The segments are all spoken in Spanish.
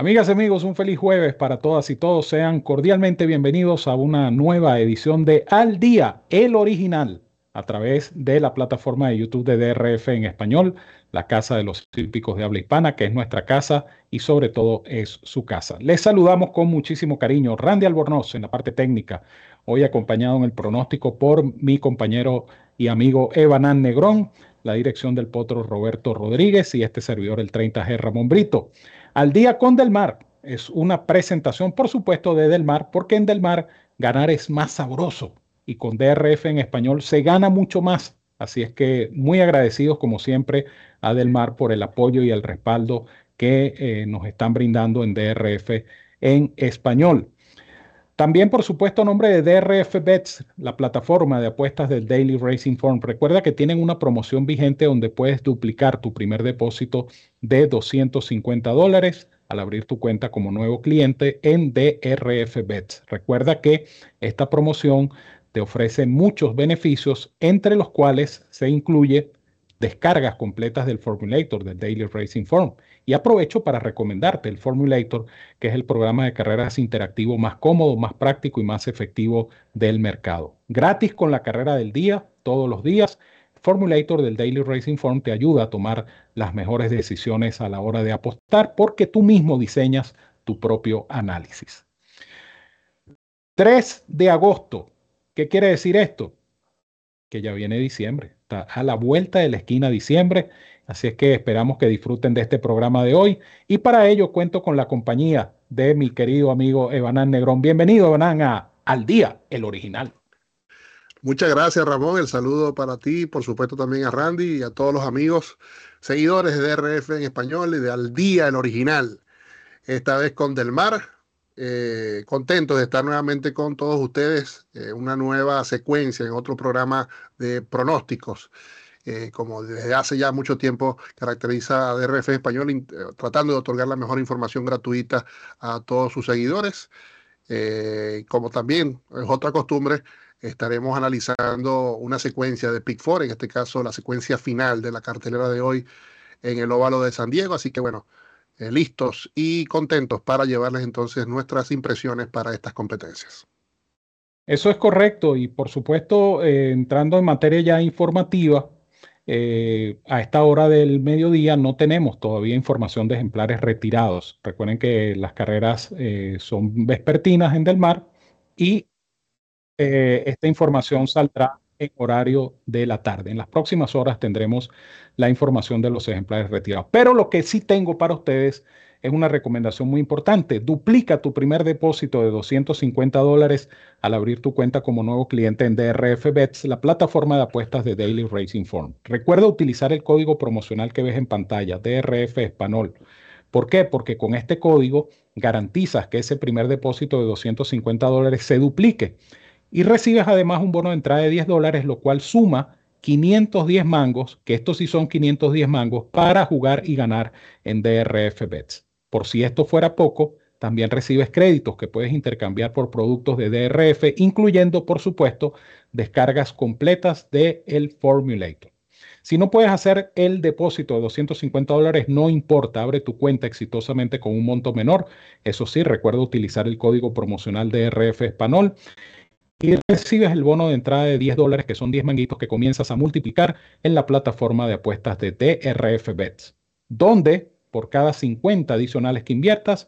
Amigas y amigos, un feliz jueves para todas y todos. Sean cordialmente bienvenidos a una nueva edición de Al Día, el original, a través de la plataforma de YouTube de DRF en español, la Casa de los Típicos de Habla Hispana, que es nuestra casa y sobre todo es su casa. Les saludamos con muchísimo cariño. Randy Albornoz en la parte técnica, hoy acompañado en el pronóstico por mi compañero y amigo Evanán Negrón, la dirección del potro Roberto Rodríguez y este servidor el 30G Ramón Brito. Al día con Del Mar es una presentación, por supuesto, de Del Mar, porque en Del Mar ganar es más sabroso y con DRF en español se gana mucho más. Así es que muy agradecidos, como siempre, a Del Mar por el apoyo y el respaldo que eh, nos están brindando en DRF en español. También, por supuesto, nombre de DRF Bets, la plataforma de apuestas del Daily Racing Form. Recuerda que tienen una promoción vigente donde puedes duplicar tu primer depósito de 250 dólares al abrir tu cuenta como nuevo cliente en DRF Bets. Recuerda que esta promoción te ofrece muchos beneficios, entre los cuales se incluye descargas completas del Formulator del Daily Racing Form. Y aprovecho para recomendarte el Formulator, que es el programa de carreras interactivo más cómodo, más práctico y más efectivo del mercado. Gratis con la carrera del día, todos los días. Formulator del Daily Racing Form te ayuda a tomar las mejores decisiones a la hora de apostar porque tú mismo diseñas tu propio análisis. 3 de agosto. ¿Qué quiere decir esto? Que ya viene diciembre. Está a la vuelta de la esquina diciembre Así es que esperamos que disfruten de este programa de hoy y para ello cuento con la compañía de mi querido amigo Evanán Negrón. Bienvenido, Evanán, a Al Día, el original. Muchas gracias, Ramón. El saludo para ti, por supuesto también a Randy y a todos los amigos seguidores de DRF en español y de Al Día, el original. Esta vez con Del Mar. Eh, contento de estar nuevamente con todos ustedes. Eh, una nueva secuencia en otro programa de pronósticos. Eh, como desde hace ya mucho tiempo caracteriza a DRF Español, eh, tratando de otorgar la mejor información gratuita a todos sus seguidores. Eh, como también es otra costumbre, estaremos analizando una secuencia de Pick Four, en este caso la secuencia final de la cartelera de hoy en el óvalo de San Diego. Así que bueno, listos y contentos para llevarles entonces nuestras impresiones para estas competencias. Eso es correcto y por supuesto, entrando en materia ya informativa, eh, a esta hora del mediodía no tenemos todavía información de ejemplares retirados. Recuerden que las carreras eh, son vespertinas en Del Mar y eh, esta información saldrá en horario de la tarde. En las próximas horas tendremos la información de los ejemplares retirados. Pero lo que sí tengo para ustedes es una recomendación muy importante. Duplica tu primer depósito de 250 dólares al abrir tu cuenta como nuevo cliente en DRF Bets, la plataforma de apuestas de Daily Racing Form. Recuerda utilizar el código promocional que ves en pantalla, DRF Español. ¿Por qué? Porque con este código garantizas que ese primer depósito de 250 dólares se duplique y recibes además un bono de entrada de 10 dólares, lo cual suma 510 mangos, que estos sí son 510 mangos, para jugar y ganar en DRF Bets. Por si esto fuera poco, también recibes créditos que puedes intercambiar por productos de DRF, incluyendo, por supuesto, descargas completas de el Formulator. Si no puedes hacer el depósito de 250 dólares, no importa, abre tu cuenta exitosamente con un monto menor. Eso sí, recuerda utilizar el código promocional DRF Español y recibes el bono de entrada de 10 dólares, que son 10 manguitos que comienzas a multiplicar en la plataforma de apuestas de DRF Bets, donde por cada 50 adicionales que inviertas,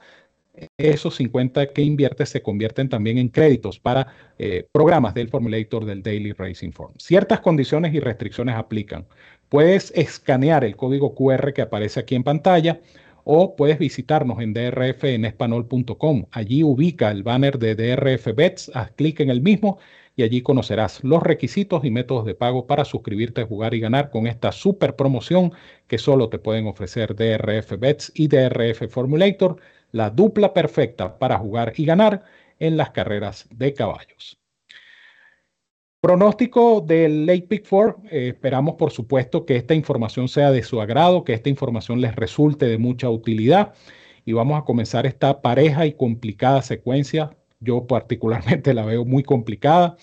esos 50 que inviertes se convierten también en créditos para eh, programas del Formulator del Daily Racing Form. Ciertas condiciones y restricciones aplican. Puedes escanear el código QR que aparece aquí en pantalla o puedes visitarnos en drfenespanol.com. Allí ubica el banner de DRF Bets, haz clic en el mismo y allí conocerás los requisitos y métodos de pago para suscribirte, jugar y ganar con esta super promoción que solo te pueden ofrecer DRF Bets y DRF Formulator, la dupla perfecta para jugar y ganar en las carreras de caballos. Pronóstico del Late Pick Four. Eh, esperamos, por supuesto, que esta información sea de su agrado, que esta información les resulte de mucha utilidad. Y vamos a comenzar esta pareja y complicada secuencia. Yo particularmente la veo muy complicada.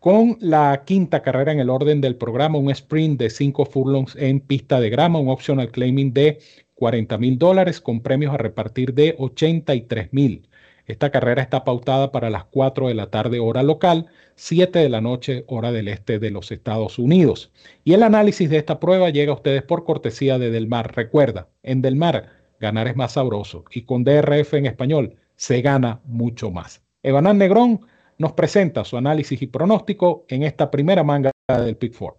Con la quinta carrera en el orden del programa, un sprint de 5 furlongs en pista de grama, un optional claiming de 40 mil dólares con premios a repartir de 83 mil. Esta carrera está pautada para las 4 de la tarde hora local, 7 de la noche hora del este de los Estados Unidos. Y el análisis de esta prueba llega a ustedes por cortesía de Del Mar. Recuerda, en Del Mar ganar es más sabroso y con DRF en español se gana mucho más. Evanán Negrón nos presenta su análisis y pronóstico en esta primera manga del Pick Four.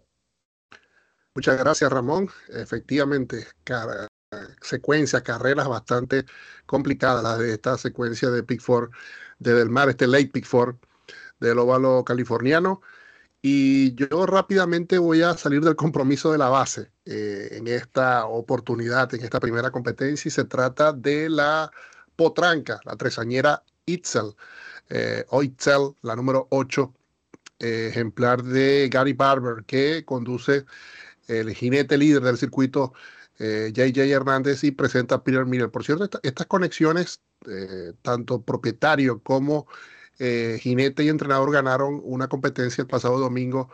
Muchas gracias, Ramón. Efectivamente, secuencia, carreras bastante complicadas las de esta secuencia de Pick Four de Del Mar, este Late Pick Four del óvalo californiano. Y yo rápidamente voy a salir del compromiso de la base eh, en esta oportunidad, en esta primera competencia, y se trata de la potranca, la tresañera Itzel, eh, o Itzel, la número 8, eh, ejemplar de Gary Barber, que conduce el jinete líder del circuito JJ eh, Hernández y presenta a Peter Miller. Por cierto, estas conexiones, tanto propietario como jinete y entrenador ganaron una competencia el pasado domingo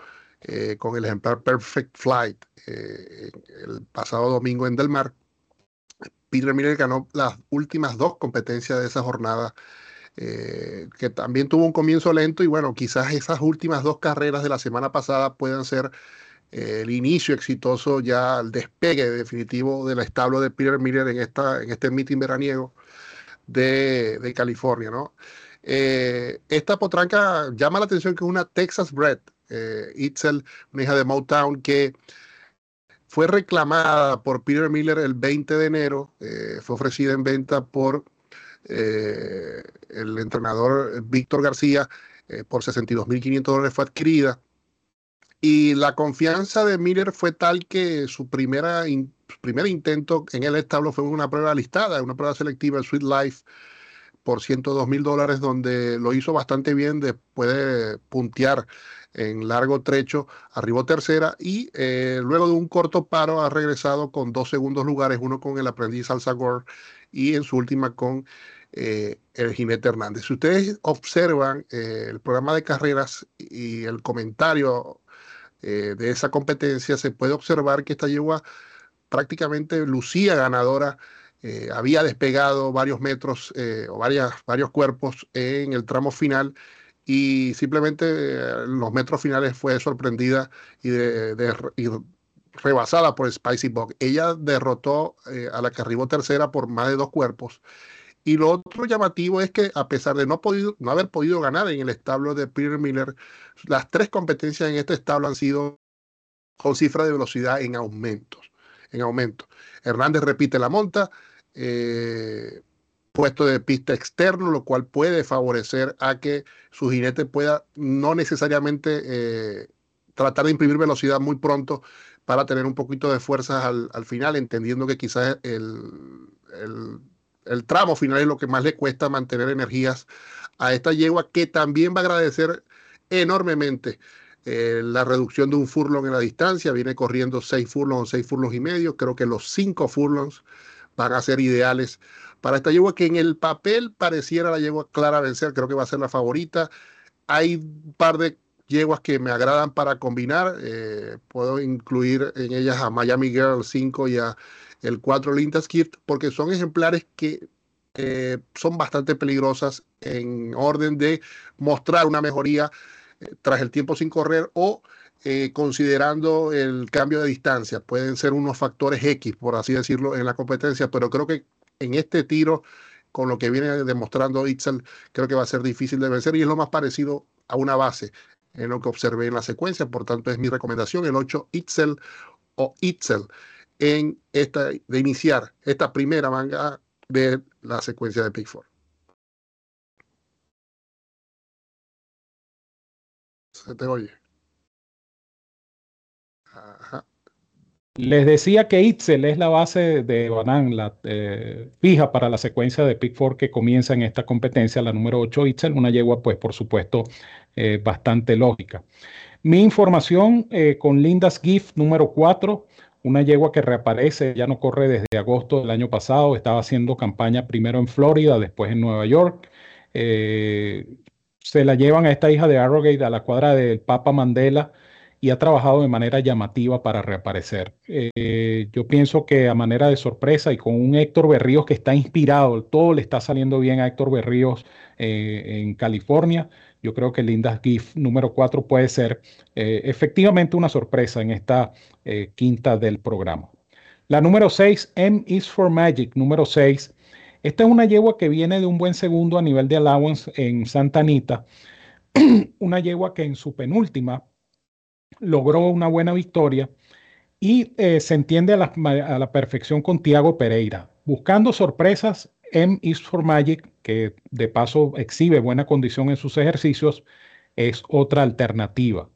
con el ejemplar Perfect Flight, el pasado domingo en Del Mar. Peter Miller ganó las últimas dos competencias de esa jornada. Que también tuvo un comienzo lento y bueno, quizás esas últimas dos carreras de la semana pasada puedan ser el inicio exitoso, ya el despegue definitivo del establo de Peter Miller en, esta, en este meeting veraniego de, California. ¿no? Eh, esta potranca llama la atención que es una Texas Bred, eh, Itzel, una hija de Motown, que fue reclamada por Peter Miller el 20 de enero, eh, fue ofrecida en venta por el entrenador Víctor García por 62.500 dólares, fue adquirida. Y la confianza de Miller fue tal que su, primera primer intento en el establo fue una prueba listada, una prueba selectiva, el Sweet Life, por 102 mil dólares, donde lo hizo bastante bien después de puntear en largo trecho, arribó tercera y eh, luego de un corto paro ha regresado con dos segundos lugares, uno con el aprendiz Alzagor y en su última con eh, el jinete Hernández. Si ustedes observan eh, el programa de carreras y el comentario eh, de esa competencia, se puede observar que esta yegua prácticamente lucía ganadora, había despegado varios metros o varias, varios cuerpos en el tramo final y simplemente en los metros finales fue sorprendida y, rebasada por Spicy Bog. Ella derrotó a la que arribó tercera por más de dos cuerpos. Y lo otro llamativo es que a pesar de no haber podido ganar en el establo de Peter Miller, las tres competencias en este establo han sido con cifra de velocidad en aumentos. En aumento. Hernández repite la monta, eh, puesto de pista externo, lo cual puede favorecer a que su jinete pueda no necesariamente eh, tratar de imprimir velocidad muy pronto para tener un poquito de fuerza al, final, entendiendo que quizás el, tramo final es lo que más le cuesta mantener energías a esta yegua, que también va a agradecer enormemente eh, la reducción de un furlong en la distancia. Viene corriendo seis furlongs, seis furlongs y medio. Creo que los cinco furlongs van a ser ideales para esta yegua, que en el papel pareciera la yegua clara vencer. Creo que va a ser la favorita. Hay un par de yeguas que me agradan para combinar. Eh, puedo incluir en ellas a Miami Girl 5 y a el 4 Lintaskirt, porque son ejemplares que eh, son bastante peligrosas en orden de mostrar una mejoría eh, tras el tiempo sin correr o considerando el cambio de distancia. Pueden ser unos factores X, por así decirlo, en la competencia, pero creo que en este tiro, con lo que viene demostrando Itzel, creo que va a ser difícil de vencer y es lo más parecido a una base en lo que observé en la secuencia. Por tanto, es mi recomendación, el 8 Itzel o Itzel en esta, de iniciar esta primera manga de la secuencia de Pick Se te oye. Les decía que Itzel es la base de Banan, la eh, fija para la secuencia de Pick 4 que comienza en esta competencia, la número 8 Itzel, una yegua pues por supuesto eh, bastante lógica. Mi información eh, con Linda's Gift número 4, una yegua que reaparece, ya no corre desde agosto del año pasado, estaba haciendo campaña primero en Florida, después en Nueva York. se la llevan a esta hija de Arrogate a la cuadra del Papa Mandela y ha trabajado de manera llamativa para reaparecer. Eh, yo pienso que a manera de sorpresa y con un Héctor Berríos que está inspirado, todo le está saliendo bien a Héctor Berríos eh, en California. Yo creo que Linda's Gift número 4 puede ser eh, efectivamente una sorpresa en esta quinta del programa. La número 6, M is for Magic, número 6. Esta es una yegua que viene de un buen segundo a nivel de allowance en Santa Anita. una yegua que en su penúltima logró una buena victoria y eh, se entiende a la, perfección con Tiago Pereira. Buscando sorpresas, M is for Magic, que de paso exhibe buena condición en sus ejercicios, es otra alternativa.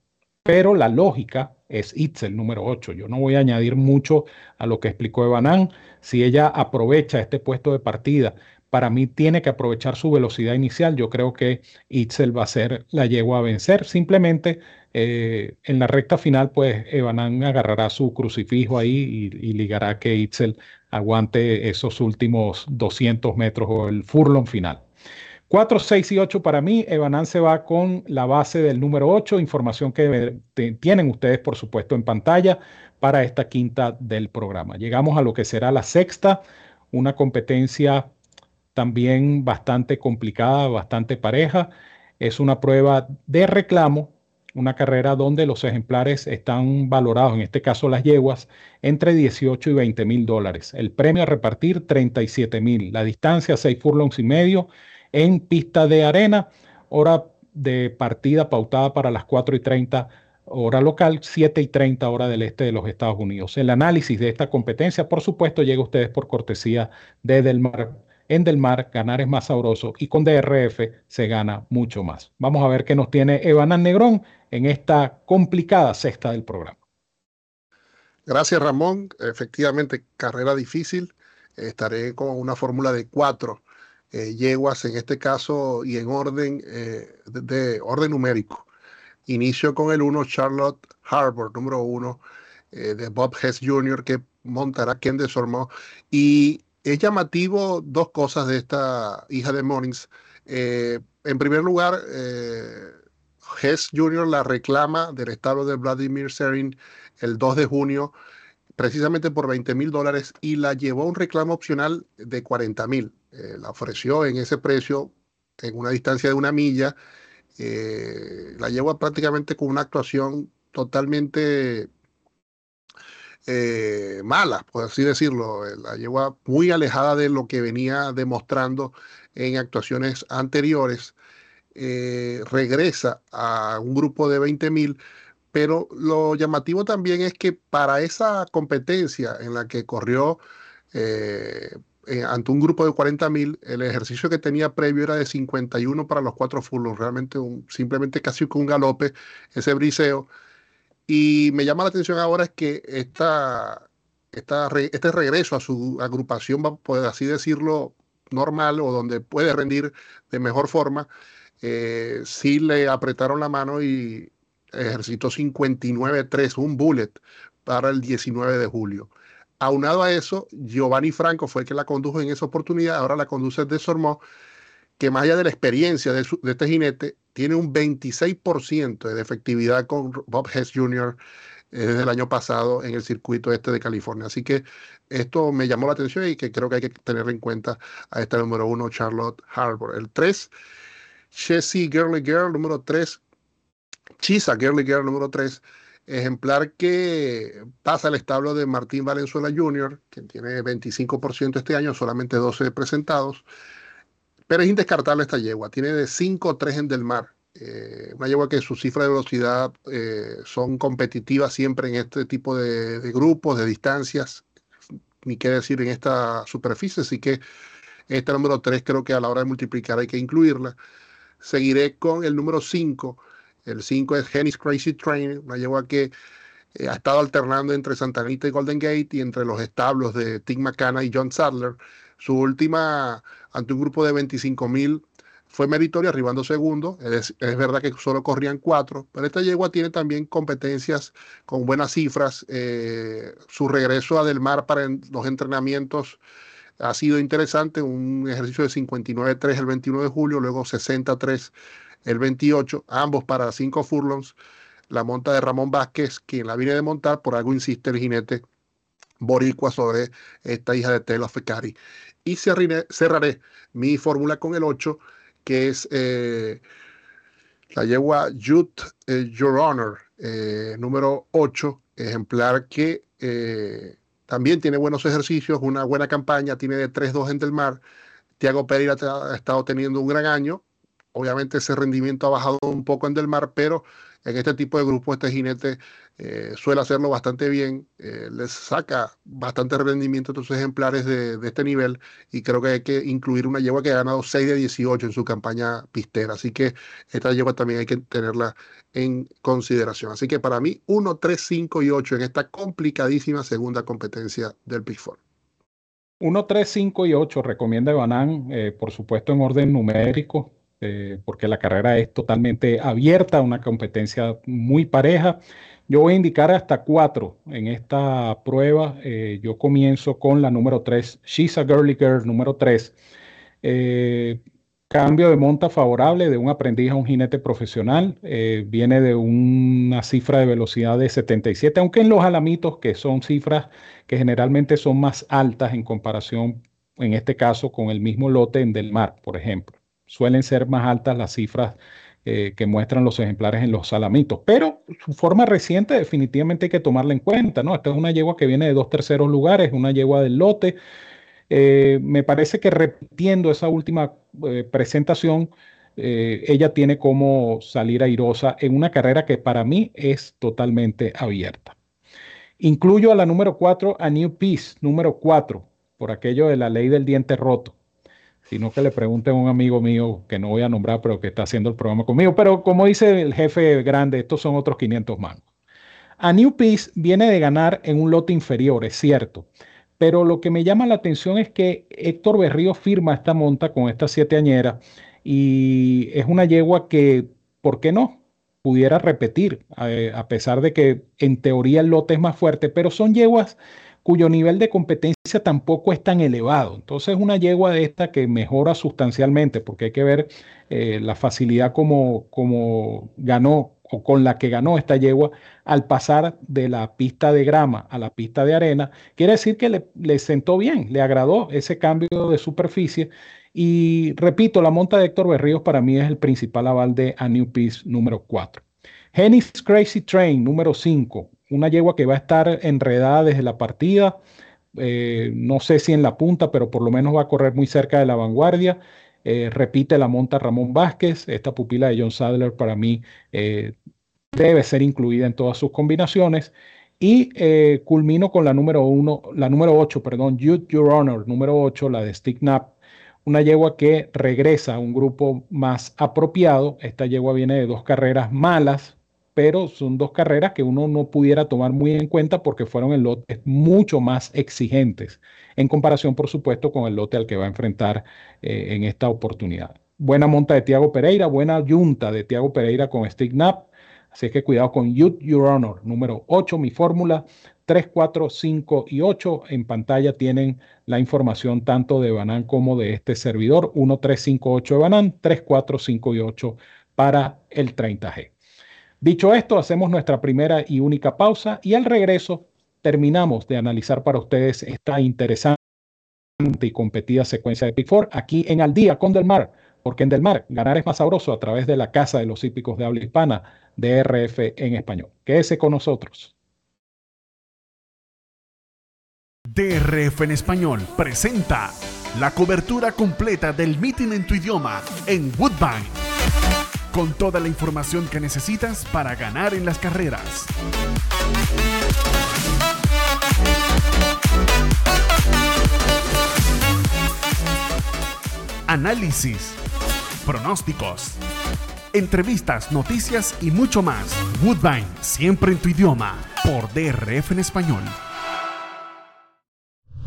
Pero la lógica es Itzel número 8. Yo no voy a añadir mucho a lo que explicó Evanán. Si ella aprovecha este puesto de partida para mí tiene que aprovechar su velocidad inicial. Yo creo que Itzel va a ser la yegua a vencer. Simplemente eh, en la recta final, pues Evanán agarrará su crucifijo ahí y, ligará que Itzel aguante esos últimos 200 metros o el furlong final. 4, 6 y 8 para mí. Evanán se va con la base del número 8, información que tienen ustedes, por supuesto, en pantalla para esta quinta del programa. Llegamos a lo que será la sexta, una competencia también bastante complicada, bastante pareja. Es una prueba de reclamo, una carrera donde los ejemplares están valorados, en este caso las yeguas, entre 18 y 20 mil dólares. El premio a repartir 37 mil. La distancia 6 furlongs y medio en pista de arena. Hora de partida pautada para las 4 y 30 hora local, 7 y 30 hora del este de los Estados Unidos. El análisis de esta competencia, por supuesto, llega a ustedes por cortesía de Delmar en Del Mar ganar es más sabroso y con DRF se gana mucho más. Vamos a ver qué nos tiene Evanán Negrón en esta complicada sexta del programa. Gracias Ramón. Efectivamente, carrera difícil. Estaré con una fórmula de cuatro eh, yeguas en este caso y en orden eh, de, orden numérico. Inicio con el 1 Charlotte Harbour, número 1 eh, de Bob Hess Jr., que montará quien desormó. Y es llamativo dos cosas de esta hija de Mornings. Eh, en primer lugar, eh, Hess Jr. la reclama del estado de Vladimir Serin el 2 de junio, precisamente por 20 mil dólares, y la llevó a un reclamo opcional de 40 mil. Eh, la ofreció en ese precio, en una distancia de una milla. la llevó prácticamente con una actuación totalmente eh, mala, por así decirlo. Eh, la lleva muy alejada de lo que venía demostrando en actuaciones anteriores. Eh, regresa a un grupo de 20 mil, pero lo llamativo también es que para esa competencia en la que corrió ante un grupo de 40 mil, el ejercicio que tenía previo era de 51 para los cuatro furlongs, realmente un, simplemente casi con un galope, ese briseo y me llama la atención ahora es que esta, esta este regreso a su agrupación, por así decirlo, normal o donde puede rendir de mejor forma, eh, sí le apretaron la mano y ejercitó 59-3, un bullet para el 19 de julio. Aunado a eso, Giovanni Franco fue el que la condujo en esa oportunidad, ahora la conduce de Sormó, que más allá de la experiencia de, este jinete, tiene un 26% de efectividad con Bob Hess Jr. Eh, desde el año pasado en el circuito este de California. Así que esto me llamó la atención y que creo que hay que tener en cuenta a esta número uno, Charlotte Harbour. El 3, Chessie Girly Girl, número 3, Chisa Girly Girl, número 3, ejemplar que pasa al establo de Martín Valenzuela Jr., quien tiene 25% este año, solamente 12 presentados. Pero es indescartable esta yegua. Tiene de 5-3 en Del Mar. Eh, una yegua que sus cifras de velocidad eh, son competitivas siempre en este tipo de, grupos, de distancias, ni qué decir en esta superficie. Así que esta número 3 creo que a la hora de multiplicar hay que incluirla. Seguiré con el número 5. El 5 es Genis Crazy Train, una yegua que eh, ha estado alternando entre Santa Anita y Golden Gate y entre los establos de Tim McCann y John Sadler. Su última ante un grupo de 25 mil fue meritoria, arribando segundo. Es, verdad que solo corrían cuatro, pero esta yegua tiene también competencias con buenas cifras. Eh, su regreso a Del Mar para los entrenamientos ha sido interesante. Un ejercicio de 59.3 el 21 de julio, luego 63 el 28, ambos para cinco furlongs. La monta de Ramón Vázquez, quien la viene de montar, por algo insiste el jinete boricua sobre esta hija de Telo Fecari. Y cerraré, mi fórmula con el 8 que es eh, la yegua Youth eh, Your Honor, eh, número 8, ejemplar que también tiene buenos ejercicios, una buena campaña, tiene de 3-2 en Del Mar. Tiago Pereira ha estado teniendo un gran año. Obviamente ese rendimiento ha bajado un poco en Del Mar, pero en este tipo de grupos este jinete eh, suele hacerlo bastante bien, eh, les saca bastante rendimiento a estos ejemplares de, este nivel y creo que hay que incluir una yegua que ha ganado 6 de 18 en su campaña pistera, así que esta yegua también hay que tenerla en consideración. Así que para mí 1, 3, 5 y 8 en esta complicadísima segunda competencia del Big 1, 3, 5 y 8 recomienda Banán, eh, por supuesto en orden numérico, eh, porque la carrera es totalmente abierta, una competencia muy pareja. Yo voy a indicar hasta cuatro en esta prueba. Eh, yo comienzo con la número 3, She's a Girly Girl, número 3. Eh, cambio de monta favorable de un aprendiz a un jinete profesional. viene de una cifra de velocidad de 77, aunque en los alamitos, que son cifras que generalmente son más altas en comparación, en este caso, con el mismo lote en Del Mar, por ejemplo suelen ser más altas las cifras eh, que muestran los ejemplares en los salamitos. Pero su forma reciente definitivamente hay que tomarla en cuenta, ¿no? Esta es una yegua que viene de dos terceros lugares, una yegua del lote. Eh, me parece que repitiendo esa última eh, presentación, ella tiene como salir airosa en una carrera que para mí es totalmente abierta. Incluyo a la número 4, a New Peace, número 4, por aquello de la ley del diente roto sino que le pregunten a un amigo mío que no voy a nombrar, pero que está haciendo el programa conmigo. Pero como dice el jefe grande, estos son otros 500 mangos. A New Peace viene de ganar en un lote inferior, es cierto. Pero lo que me llama la atención es que Héctor Berrío firma esta monta con esta siete añera y es una yegua que, ¿por qué no? Pudiera repetir, eh, a pesar de que en teoría el lote es más fuerte, pero son yeguas cuyo nivel de competencia tampoco es tan elevado. Entonces, una yegua de esta que mejora sustancialmente, porque hay que ver eh, la facilidad como, como ganó o con la que ganó esta yegua al pasar de la pista de grama a la pista de arena, quiere decir que le, le sentó bien, le agradó ese cambio de superficie. Y repito, la monta de Héctor Berríos para mí es el principal aval de A New Peace número 4. Henny's Crazy Train número 5 una yegua que va a estar enredada desde la partida. Eh, no sé si en la punta, pero por lo menos va a correr muy cerca de la vanguardia. Eh, repite la monta Ramón Vázquez. Esta pupila de John Sadler para mí eh, debe ser incluida en todas sus combinaciones. Y culmino con la número uno, la número 8, perdón, Youth Your Honor, número 8, la de Stick Nap. Una yegua que regresa a un grupo más apropiado. Esta yegua viene de dos carreras malas, pero son dos carreras que uno no pudiera tomar muy en cuenta porque fueron en lotes mucho más exigentes, en comparación, por supuesto, con el lote al que va a enfrentar eh, en esta oportunidad. Buena monta de Tiago Pereira, buena yunta de Tiago Pereira con Stick Nap. Así que cuidado con Youth Your Honor, número 8, mi fórmula 3, 4, 5 y 8. En pantalla tienen la información tanto de Banan como de este servidor. 1, 3, 5, 8 de Banan, 3, 4, 5 y 8 para el 30G. Dicho esto, hacemos nuestra primera y única pausa y al regreso terminamos de analizar para ustedes esta interesante y competida secuencia de Big Four aquí en Al Día con Del Mar, porque en Del Mar ganar es más sabroso a través de la Casa de los Hípicos de Habla Hispana, DRF en español. Quédese con nosotros. DRF en español presenta la cobertura completa del meeting en tu idioma en Woodbine con toda la información que necesitas para ganar en las carreras. Análisis, pronósticos, entrevistas, noticias y mucho más. Woodbine, siempre en tu idioma. por DRF en español.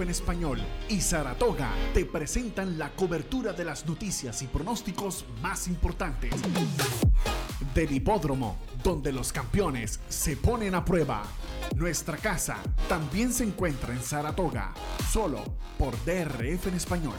En español y Saratoga te presentan la cobertura de las noticias y pronósticos más importantes. Del hipódromo, donde los campeones se ponen a prueba. Nuestra casa también se encuentra en Saratoga, solo por DRF en español.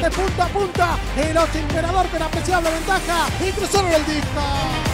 De punta a punta, el ocho imperador con apreciable ventaja y cruzaron el disco.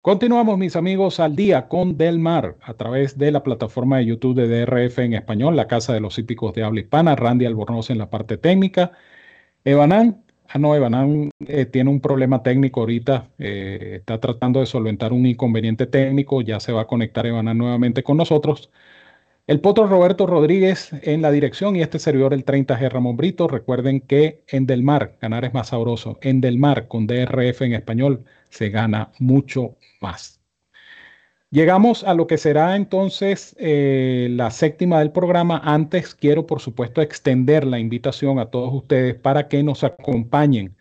Continuamos, mis amigos, al día con Del Mar a través de la plataforma de YouTube de DRF en español, la Casa de los Hípicos de Habla Hispana, Randy Albornoz en la parte técnica. Evanán, ah no, Evanán eh, tiene un problema técnico ahorita, eh, está tratando de solventar un inconveniente técnico, ya se va a conectar Evanán nuevamente con nosotros. El potro Roberto Rodríguez en la dirección y este servidor el 30G Ramón Brito. Recuerden que en Del Mar, ganar es más sabroso. En Del Mar, con DRF en español, se gana mucho más. Llegamos a lo que será entonces eh, la séptima del programa. Antes quiero, por supuesto, extender la invitación a todos ustedes para que nos acompañen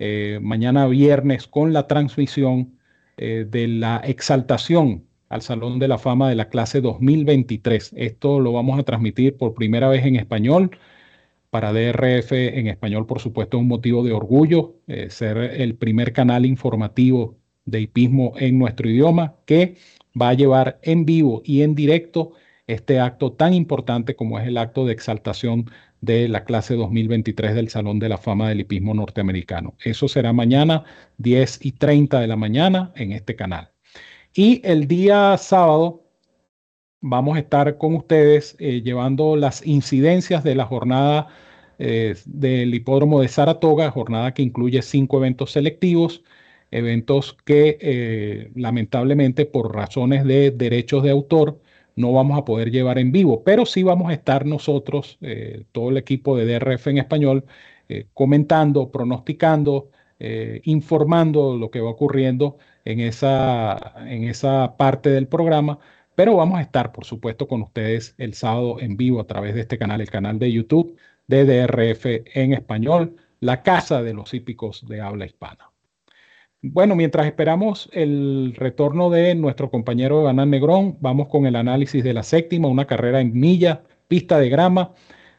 eh, mañana viernes con la transmisión eh, de la exaltación al Salón de la Fama de la clase 2023. Esto lo vamos a transmitir por primera vez en español. Para DRF en español, por supuesto, es un motivo de orgullo ser el primer canal informativo de hipismo en nuestro idioma que va a llevar en vivo y en directo este acto tan importante como es el acto de exaltación de la clase 2023 del Salón de la Fama del Hipismo Norteamericano. Eso será mañana 10 y 30 de la mañana en este canal. Y el día sábado vamos a estar con ustedes eh, llevando las incidencias de la jornada eh, del hipódromo de Saratoga, jornada que incluye cinco eventos selectivos eventos que eh, lamentablemente por razones de derechos de autor no vamos a poder llevar en vivo, pero sí vamos a estar nosotros, todo el equipo de DRF en español, comentando, pronosticando, informando lo que va ocurriendo en esa, en esa parte del programa, pero vamos a estar, por supuesto, con ustedes el sábado en vivo a través de este canal, el canal de YouTube de DRF en español, la casa de los hípicos de habla hispana. Bueno, mientras esperamos el retorno de nuestro compañero Banán Negrón, vamos con el análisis de la séptima, una carrera en milla, pista de grama,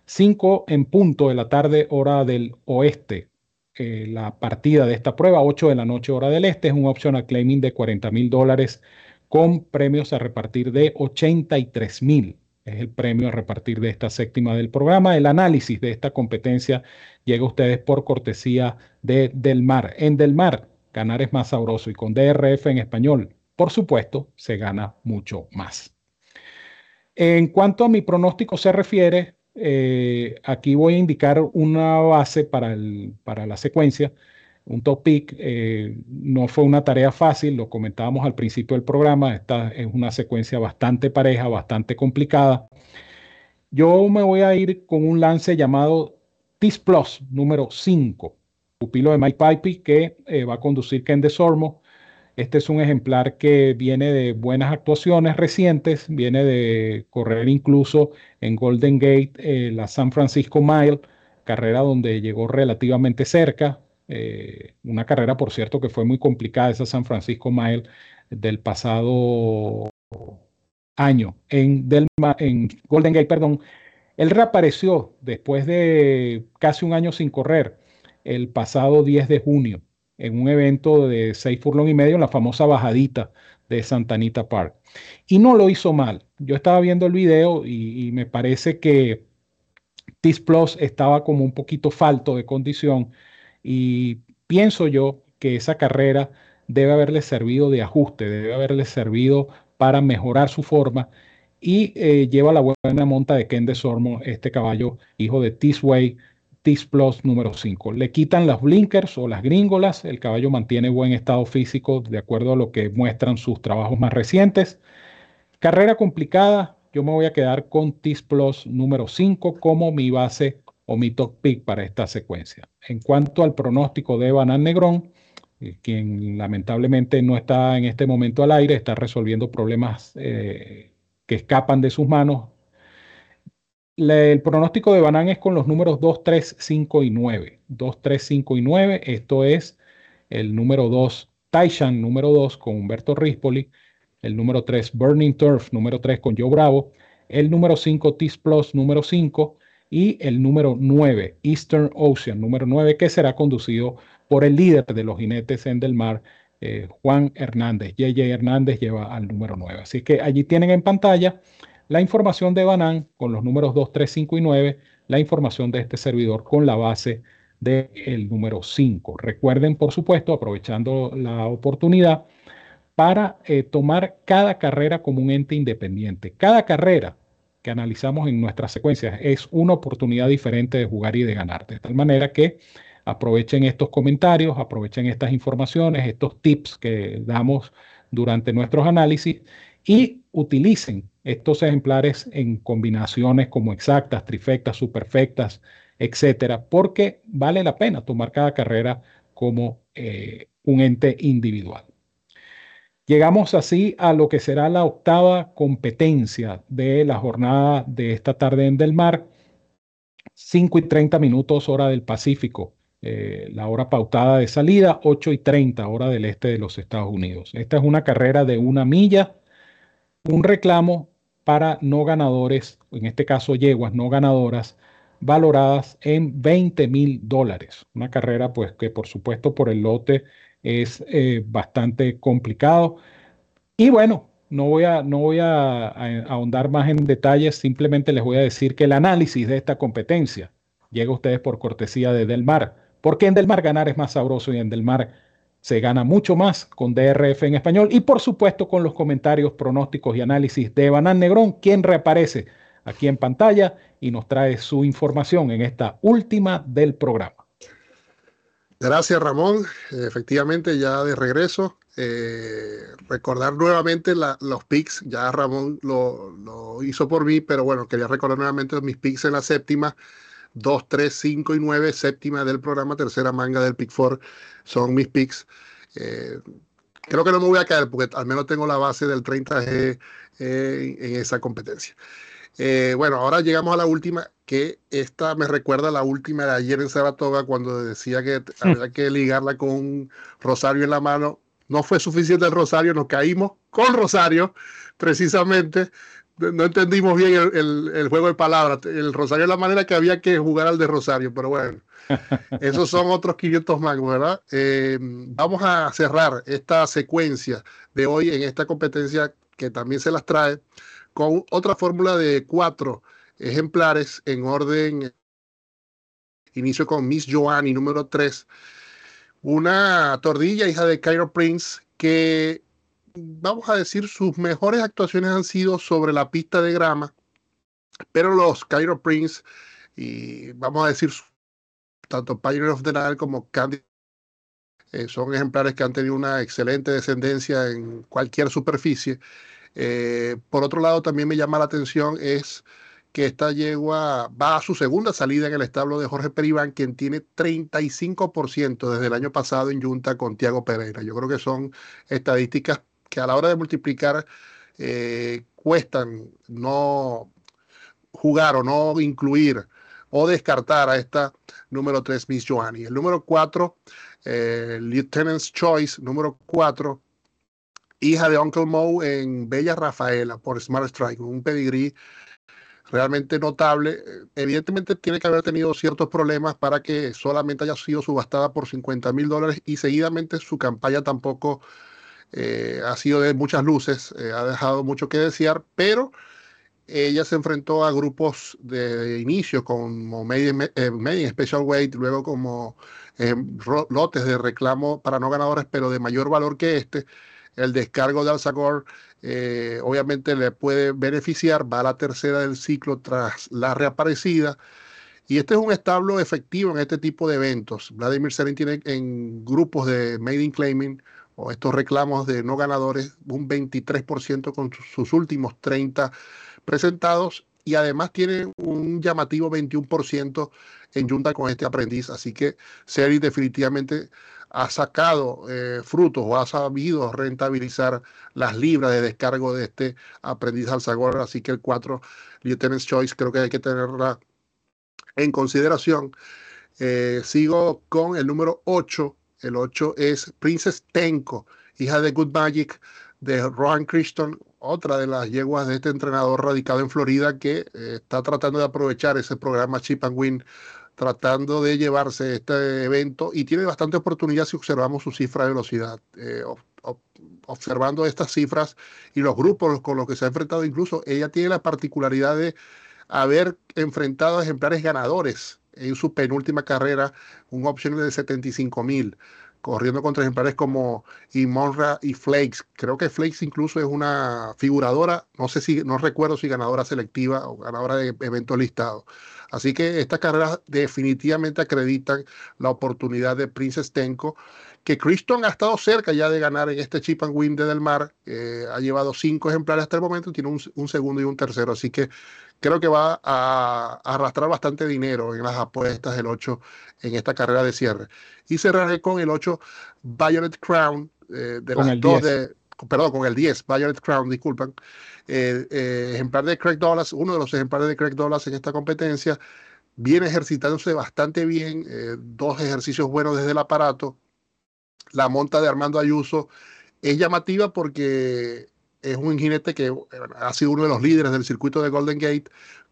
5 en punto de la tarde, hora del oeste. eh, la partida de esta prueba, 8 de la noche hora del este, es un optional claiming de 40 mil dólares con premios a repartir de 83 mil. Es el premio a repartir de esta séptima del programa. El análisis de esta competencia llega a ustedes por cortesía de Del Mar. En Del Mar, ganar es más sabroso y con DRF en español, por supuesto, se gana mucho más. En cuanto a mi pronóstico se refiere, eh, aquí voy a indicar una base para, la secuencia, un topic. Eh, no fue una tarea fácil, lo comentábamos al principio del programa. Esta es una secuencia bastante pareja, bastante complicada. Yo me voy a ir con un lance llamado TIS Plus número 5, pupilo de Mike Pipey, que eh, va a conducir Ken Desormo. Este es un ejemplar que viene de buenas actuaciones recientes, viene de correr incluso en Golden Gate eh, la San Francisco Mile, carrera donde llegó relativamente cerca. Eh, una carrera, por cierto, que fue muy complicada, esa San Francisco Mile del pasado año en, en Golden Gate, perdón. Él reapareció después de casi un año sin correr el pasado 10 de junio en un evento de seis furlong y medio en la famosa bajadita de Santanita Park. Y no lo hizo mal. Yo estaba viendo el video y, me parece que TIS Plus estaba como un poquito falto de condición y pienso yo que esa carrera debe haberle servido de ajuste, debe haberle servido para mejorar su forma y eh, lleva la buena monta de Ken de Sormo, este caballo hijo de Tisway, TIS Plus número 5. Le quitan las blinkers o las gringolas, el caballo mantiene buen estado físico de acuerdo a lo que muestran sus trabajos más recientes. Carrera complicada, yo me voy a quedar con TIS Plus número 5 como mi base o mi top pick para esta secuencia. En cuanto al pronóstico de Banan Negrón, eh, quien lamentablemente no está en este momento al aire, está resolviendo problemas eh, que escapan de sus manos el pronóstico de Banán es con los números 2, 3, 5 y 9. 2, 3, 5 y 9. Esto es el número 2, Taishan, número 2, con Humberto Rispoli. El número 3, Burning Turf, número 3, con Joe Bravo. El número 5, Tis Plus, número 5. Y el número 9, Eastern Ocean, número 9, que será conducido por el líder de los jinetes en del mar, eh, Juan Hernández. JJ Hernández lleva al número 9. Así que allí tienen en pantalla la información de Banan con los números 2, 3, 5 y 9, la información de este servidor con la base del número 5. Recuerden, por supuesto, aprovechando la oportunidad, para eh, tomar cada carrera como un ente independiente. Cada carrera que analizamos en nuestras secuencias es una oportunidad diferente de jugar y de ganar. De tal manera que aprovechen estos comentarios, aprovechen estas informaciones, estos tips que damos durante nuestros análisis y utilicen estos ejemplares en combinaciones como exactas, trifectas, superfectas, etcétera, porque vale la pena tomar cada carrera como eh, un ente individual. Llegamos así a lo que será la octava competencia de la jornada de esta tarde en Del Mar, 5 y 30 minutos hora del Pacífico, eh, la hora pautada de salida, 8 y 30 hora del este de los Estados Unidos. Esta es una carrera de una milla un reclamo para no ganadores, en este caso yeguas no ganadoras, valoradas en 20 mil dólares. Una carrera pues que por supuesto por el lote es eh, bastante complicado. Y bueno, no voy, a, no voy a, ahondar más en detalles, simplemente les voy a decir que el análisis de esta competencia llega a ustedes por cortesía de Del Mar, porque en Del Mar ganar es más sabroso y en Del Mar se gana mucho más con DRF en español y por supuesto con los comentarios, pronósticos y análisis de Banán Negrón, quien reaparece aquí en pantalla y nos trae su información en esta última del programa. Gracias Ramón, efectivamente ya de regreso. Eh, recordar nuevamente los picks, ya Ramón lo, hizo por mí, pero bueno, quería recordar nuevamente mis picks en la séptima. 2, 3, 5 y 9, séptima del programa, tercera manga del Pick 4, son mis picks. Eh, creo que no me voy a caer porque al menos tengo la base del 30G eh, en esa competencia. Bueno, ahora llegamos a la última, que esta me recuerda a la última de ayer en Saratoga cuando decía que había que ligarla con un rosario en la mano. No fue suficiente el rosario, nos caímos con rosario, precisamente no entendimos bien el, juego de palabras. El Rosario es la manera que había que jugar al de Rosario, pero bueno, esos son otros 500 más, ¿verdad? Eh, vamos a cerrar esta secuencia de hoy en esta competencia que también se las trae con otra fórmula de cuatro ejemplares en orden. Inicio con Miss Joanny, número 3. Una tordilla, hija de Cairo Prince, que vamos a decir, sus mejores actuaciones han sido sobre la pista de grama, pero los Cairo Prince y vamos a decir, tanto Pioneer of the Nile como Candy eh, son ejemplares que han tenido una excelente descendencia en cualquier superficie. Eh, por otro lado, también me llama la atención es que esta yegua va a su segunda salida en el establo de Jorge Peribán, quien tiene 35% desde el año pasado en Junta con Tiago Pereira. Yo creo que son estadísticas que a la hora de multiplicar eh, cuestan no jugar o no incluir o descartar a esta número 3, Miss Joanny. El número 4, eh, Lieutenant's Choice, número 4, hija de Uncle Moe en Bella Rafaela por Smart Strike, un pedigrí realmente notable. Evidentemente tiene que haber tenido ciertos problemas para que solamente haya sido subastada por 50 mil dólares y seguidamente su campaña tampoco eh, ha sido de muchas luces, eh, ha dejado mucho que desear, pero ella se enfrentó a grupos de, inicio como Made in, eh, Special Weight, luego como lotes de reclamo para no ganadores, pero de mayor valor que este. El descargo de Alzagor obviamente le puede beneficiar, va a la tercera del ciclo tras la reaparecida. Y este es un establo efectivo en este tipo de eventos. Vladimir Serin tiene en grupos de Made in Claiming o estos reclamos de no ganadores, un 23% con sus últimos 30 presentados y además tiene un llamativo 21% en junta con este aprendiz. Así que Seri definitivamente ha sacado eh, frutos o ha sabido rentabilizar las libras de descargo de este aprendiz alzagor. Así que el 4 Lieutenant's Choice creo que hay que tenerla en consideración. Eh, sigo con el número 8 el 8 es Princess Tenko, hija de Good Magic de Rohan Christian, otra de las yeguas de este entrenador radicado en Florida que eh, está tratando de aprovechar ese programa Chip and Win, tratando de llevarse este evento y tiene bastante oportunidad si observamos su cifra de velocidad. Eh, observando estas cifras y los grupos con los que se ha enfrentado, incluso ella tiene la particularidad de haber enfrentado ejemplares ganadores en su penúltima carrera un option de 75 mil, corriendo contra ejemplares como Imonra y Flakes. Creo que Flakes incluso es una figuradora, no sé si, no recuerdo si ganadora selectiva o ganadora de evento listado. Así que estas carreras definitivamente acreditan la oportunidad de Princess Tenko, que Criston ha estado cerca ya de ganar en este Chip and Win de Del Mar. Eh, ha llevado cinco ejemplares hasta el momento, tiene un, un segundo y un tercero. Así que creo que va a, arrastrar bastante dinero en las apuestas del 8 en esta carrera de cierre. Y cerraré con el 8 Violet Crown, eh, de las dos de, perdón, con el 10 Violet Crown, disculpan, eh, eh, ejemplar de Craig Douglas, uno de los ejemplares de Craig Douglas en esta competencia, viene ejercitándose bastante bien, dos ejercicios buenos desde el aparato. La monta de Armando Ayuso es llamativa porque es un jinete que ha sido uno de los líderes del circuito de Golden Gate,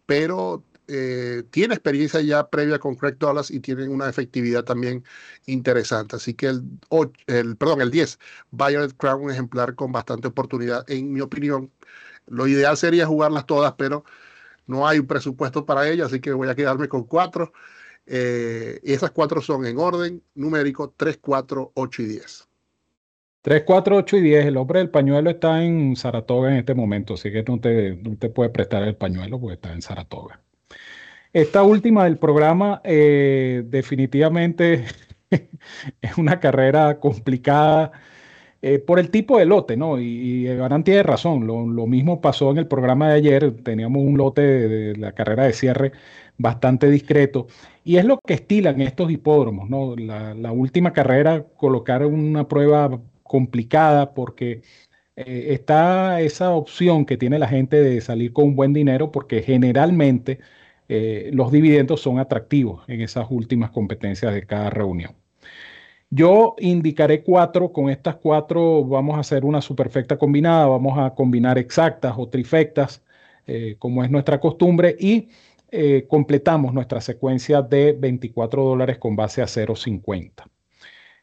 pero eh, tiene experiencia ya previa con Craig Douglas y tiene una efectividad también interesante. Así que el, perdón, el 10, Violet Crown, un ejemplar con bastante oportunidad, en mi opinión. Lo ideal sería jugarlas todas, pero no hay un presupuesto para ellas, así que voy a quedarme con cuatro. Eh, esas cuatro son en orden numérico 3, 4, 8 y 10. 3, 4, 8 y 10. El hombre del pañuelo está en Saratoga en este momento, así que no te, no te puede prestar el pañuelo porque está en Saratoga. Esta última del programa eh, definitivamente es una carrera complicada eh, por el tipo de lote, ¿no? Y, y tiene razón, lo, mismo pasó en el programa de ayer, teníamos un lote de, la carrera de cierre bastante discreto, y es lo que estilan estos hipódromos, ¿no? La, última carrera colocaron una prueba complicada porque eh, está esa opción que tiene la gente de salir con un buen dinero porque generalmente eh, los dividendos son atractivos en esas últimas competencias de cada reunión. Yo indicaré cuatro, con estas cuatro vamos a hacer una superfecta combinada, vamos a combinar exactas o trifectas. eh, como es nuestra costumbre, y eh, completamos nuestra secuencia de 24 dólares con base a 0.50.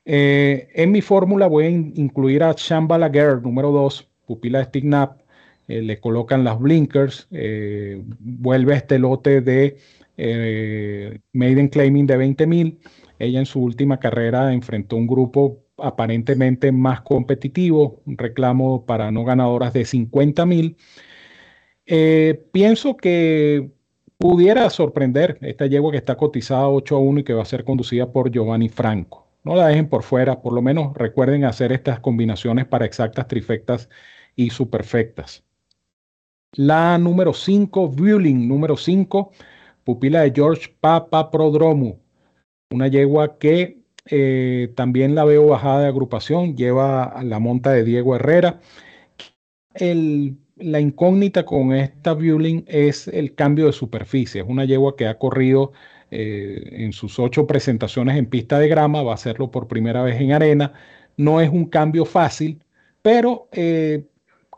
en mi fórmula voy a incluir a Shamba Laguerre, número 2, pupila de Stignap, le colocan las blinkers, vuelve este lote de Maiden Claiming de 20 mil. Ella en su última carrera enfrentó un grupo aparentemente más competitivo, un reclamo para no ganadoras de 50 mil. Eh, pienso que pudiera sorprender esta yegua que está cotizada 8 a 1 y que va a ser conducida por Giovanni Franco. No la dejen por fuera, por lo menos recuerden hacer estas combinaciones para exactas, trifectas y superfectas. La número 5, Vueling, número 5, pupila de George Papa Prodromo, una yegua que eh, también la veo bajada de agrupación, lleva la monta de Diego Herrera. la incógnita con esta Viewling es el cambio de superficie. Es una yegua que ha corrido eh, en sus ocho presentaciones en pista de grama, va a hacerlo por primera vez en arena. No es un cambio fácil, pero eh,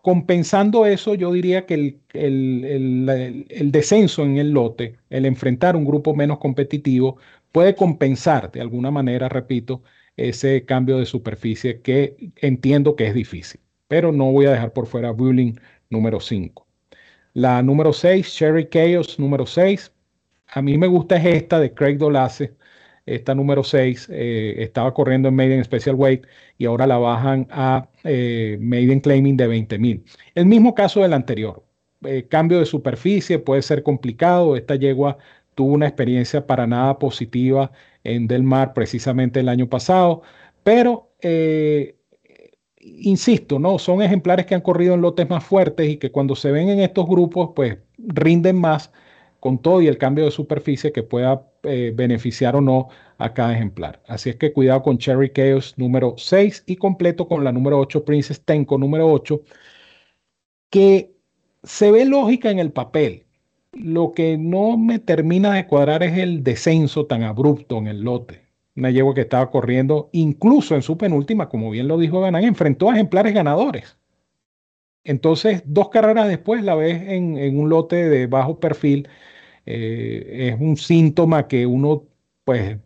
compensando eso, yo diría que el, descenso en el lote, el enfrentar un grupo menos competitivo, puede compensar de alguna manera, repito, ese cambio de superficie que entiendo que es difícil. Pero no voy a dejar por fuera Bullying número 5. La número 6, Cherry Chaos número 6. A mí me gusta es esta de Craig Dolace. Esta número 6 eh, estaba corriendo en Maiden Special Weight y ahora la bajan a eh, Maiden Claiming de 20 mil. El mismo caso del anterior. Eh, cambio de superficie puede ser complicado. Esta yegua tuvo una experiencia para nada positiva en Del Mar precisamente el año pasado, pero eh, insisto, ¿no? Son ejemplares que han corrido en lotes más fuertes y que cuando se ven en estos grupos, pues rinden más con todo y el cambio de superficie que pueda eh, beneficiar o no a cada ejemplar. Así es que cuidado con Cherry Chaos número 6 y completo con la número 8, Princess Tenko número 8, que se ve lógica en el papel, lo que no me termina de cuadrar es el descenso tan abrupto en el lote. Una yegua que estaba corriendo, incluso en su penúltima, como bien lo dijo Ganán, enfrentó a ejemplares ganadores. Entonces, dos carreras después la ves en, un lote de bajo perfil. Eh, es un síntoma que uno, pues,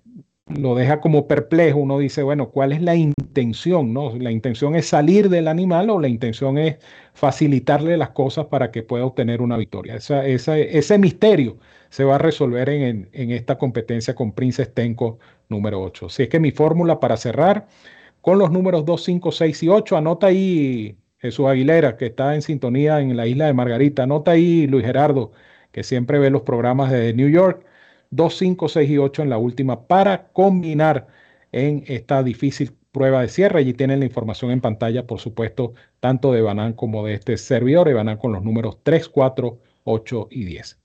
lo deja como perplejo. Uno dice, bueno, ¿cuál es la intención? No? ¿La intención es salir del animal o la intención es facilitarle las cosas para que pueda obtener una victoria? ese misterio se va a resolver en, esta competencia con Princess Tenko número 8. Si es que mi fórmula para cerrar con los números 2, 5, 6 y 8, anota ahí Jesús Aguilera, que está en sintonía en la isla de Margarita, anota ahí Luis Gerardo, que siempre ve los programas de New York. 2, 5, 6 y 8 en la última para combinar en esta difícil prueba de cierre. Allí tienen la información en pantalla, por supuesto, tanto de Banán como de este servidor, de Banán con los números 3, 4, 8 y 10.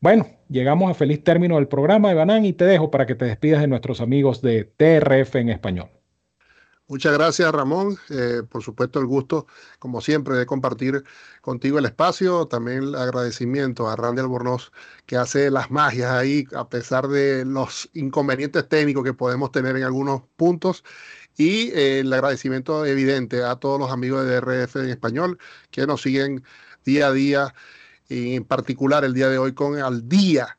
Bueno, llegamos a feliz término del programa de Banán y te dejo para que te despidas de nuestros amigos de TRF en español. Muchas gracias, Ramón. Eh, por supuesto, el gusto, como siempre, de compartir contigo el espacio. También el agradecimiento a Randy Albornoz, que hace las magias ahí, a pesar de los inconvenientes técnicos que podemos tener en algunos puntos. Y eh, el agradecimiento evidente a todos los amigos de DRF en español que nos siguen día a día, y en particular el día de hoy con Al Día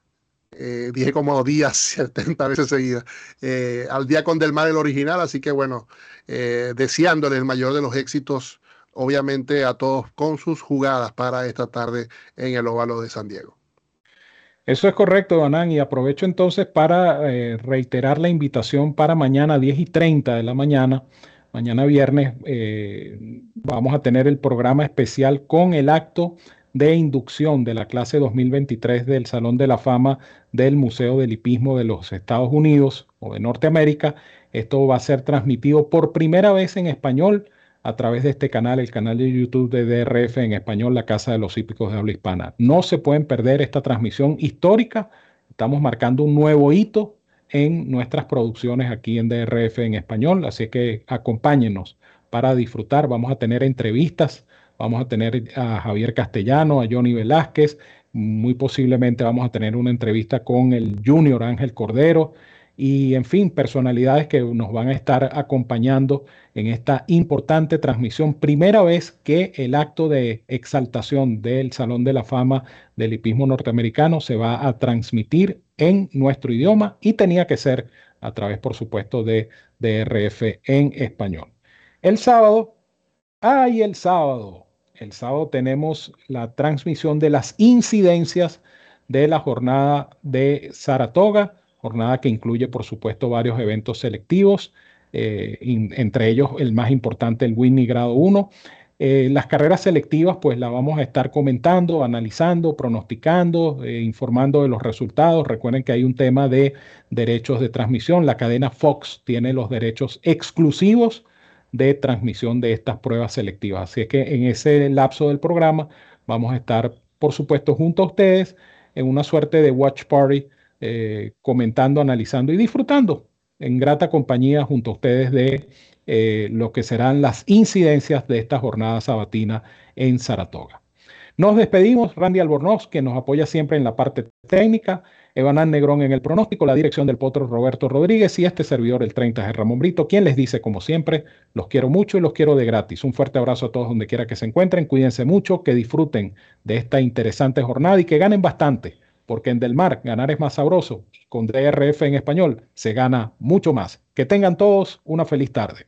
eh, dije como días, 70 veces seguidas, eh, al día con Del Mar el original, así que bueno, eh, deseándole el mayor de los éxitos, obviamente a todos con sus jugadas para esta tarde en el óvalo de San Diego. Eso es correcto, Donán, y aprovecho entonces para reiterar la invitación para mañana 10 y 30 de la mañana. Mañana viernes vamos a tener el programa especial con el acto de inducción de la clase 2023 del Salón de la Fama del Museo del Hipismo de los Estados Unidos o de Norteamérica. Esto va a ser transmitido por primera vez en español a través de este canal, el canal de YouTube de DRF en español, la Casa de los Hípicos de Habla Hispana. No se pueden perder esta transmisión histórica. Estamos marcando un nuevo hito en nuestras producciones aquí en DRF en español, así que acompáñenos para disfrutar. Vamos a tener entrevistas Vamos a tener a Javier Castellano, a Johnny Velázquez, muy posiblemente vamos a tener una entrevista con el junior Ángel Cordero y, en fin, personalidades que nos van a estar acompañando en esta importante transmisión. Primera vez que el acto de exaltación del Salón de la Fama del Hipismo Norteamericano se va a transmitir en nuestro idioma y tenía que ser a través, por supuesto, de DRF en español. El sábado, ay, el sábado, el sábado tenemos la transmisión de las incidencias de la jornada de Saratoga jornada que incluye, por supuesto, varios eventos selectivos, eh, entre ellos el más importante, el Whitney Grado 1. Eh, las carreras selectivas, pues las vamos a estar comentando, analizando, pronosticando, eh, informando de los resultados. Recuerden que hay un tema de derechos de transmisión. La cadena Fox tiene los derechos exclusivos de transmisión de estas pruebas selectivas. Así es que en ese lapso del programa vamos a estar, por supuesto, junto a ustedes en una suerte de watch party eh, comentando, analizando y disfrutando en grata compañía junto a ustedes de eh, lo que serán las incidencias de esta jornada sabatina en Saratoga. Nos despedimos, Randy Albornoz, que nos apoya siempre en la parte técnica, Evanán Negrón en el pronóstico, la dirección del potro Roberto Rodríguez y este servidor, el 30 de Ramón Brito, quien les dice, como siempre, los quiero mucho y los quiero de gratis. Un fuerte abrazo a todos donde quiera que se encuentren, cuídense mucho, que disfruten de esta interesante jornada y que ganen bastante porque en Del Mar ganar es más sabroso. Con DRF en español se gana mucho más. Que tengan todos una feliz tarde.